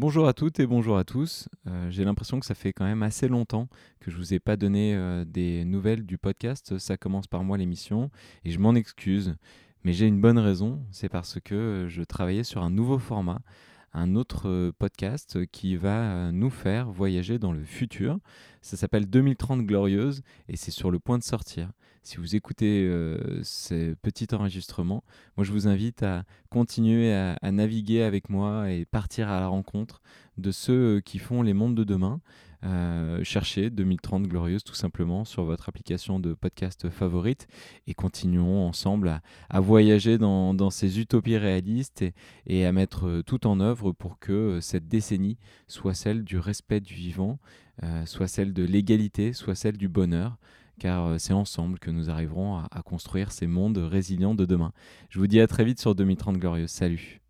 Bonjour à toutes et bonjour à tous. Euh, j'ai l'impression que ça fait quand même assez longtemps que je vous ai pas donné euh, des nouvelles du podcast. Ça commence par moi l'émission et je m'en excuse. Mais j'ai une bonne raison, c'est parce que je travaillais sur un nouveau format, un autre euh, podcast qui va nous faire voyager dans le futur. Ça s'appelle 2030 Glorieuse et c'est sur le point de sortir si vous écoutez euh, ces petits enregistrements, moi je vous invite à continuer à, naviguer avec moi et partir à la rencontre de ceux euh, qui font les mondes de demain. Euh, cherchez 2030 Glorieuse tout simplement sur votre application de podcast favorite et continuons ensemble à, voyager dans, ces utopies réalistes et, à mettre tout en œuvre pour que cette décennie soit celle du respect du vivant, soit celle de l'égalité, soit celle du bonheur car euh, c'est ensemble que nous arriverons à, construire ces mondes résilients de demain. Je vous dis à très vite sur 2030 Glorieux. Salut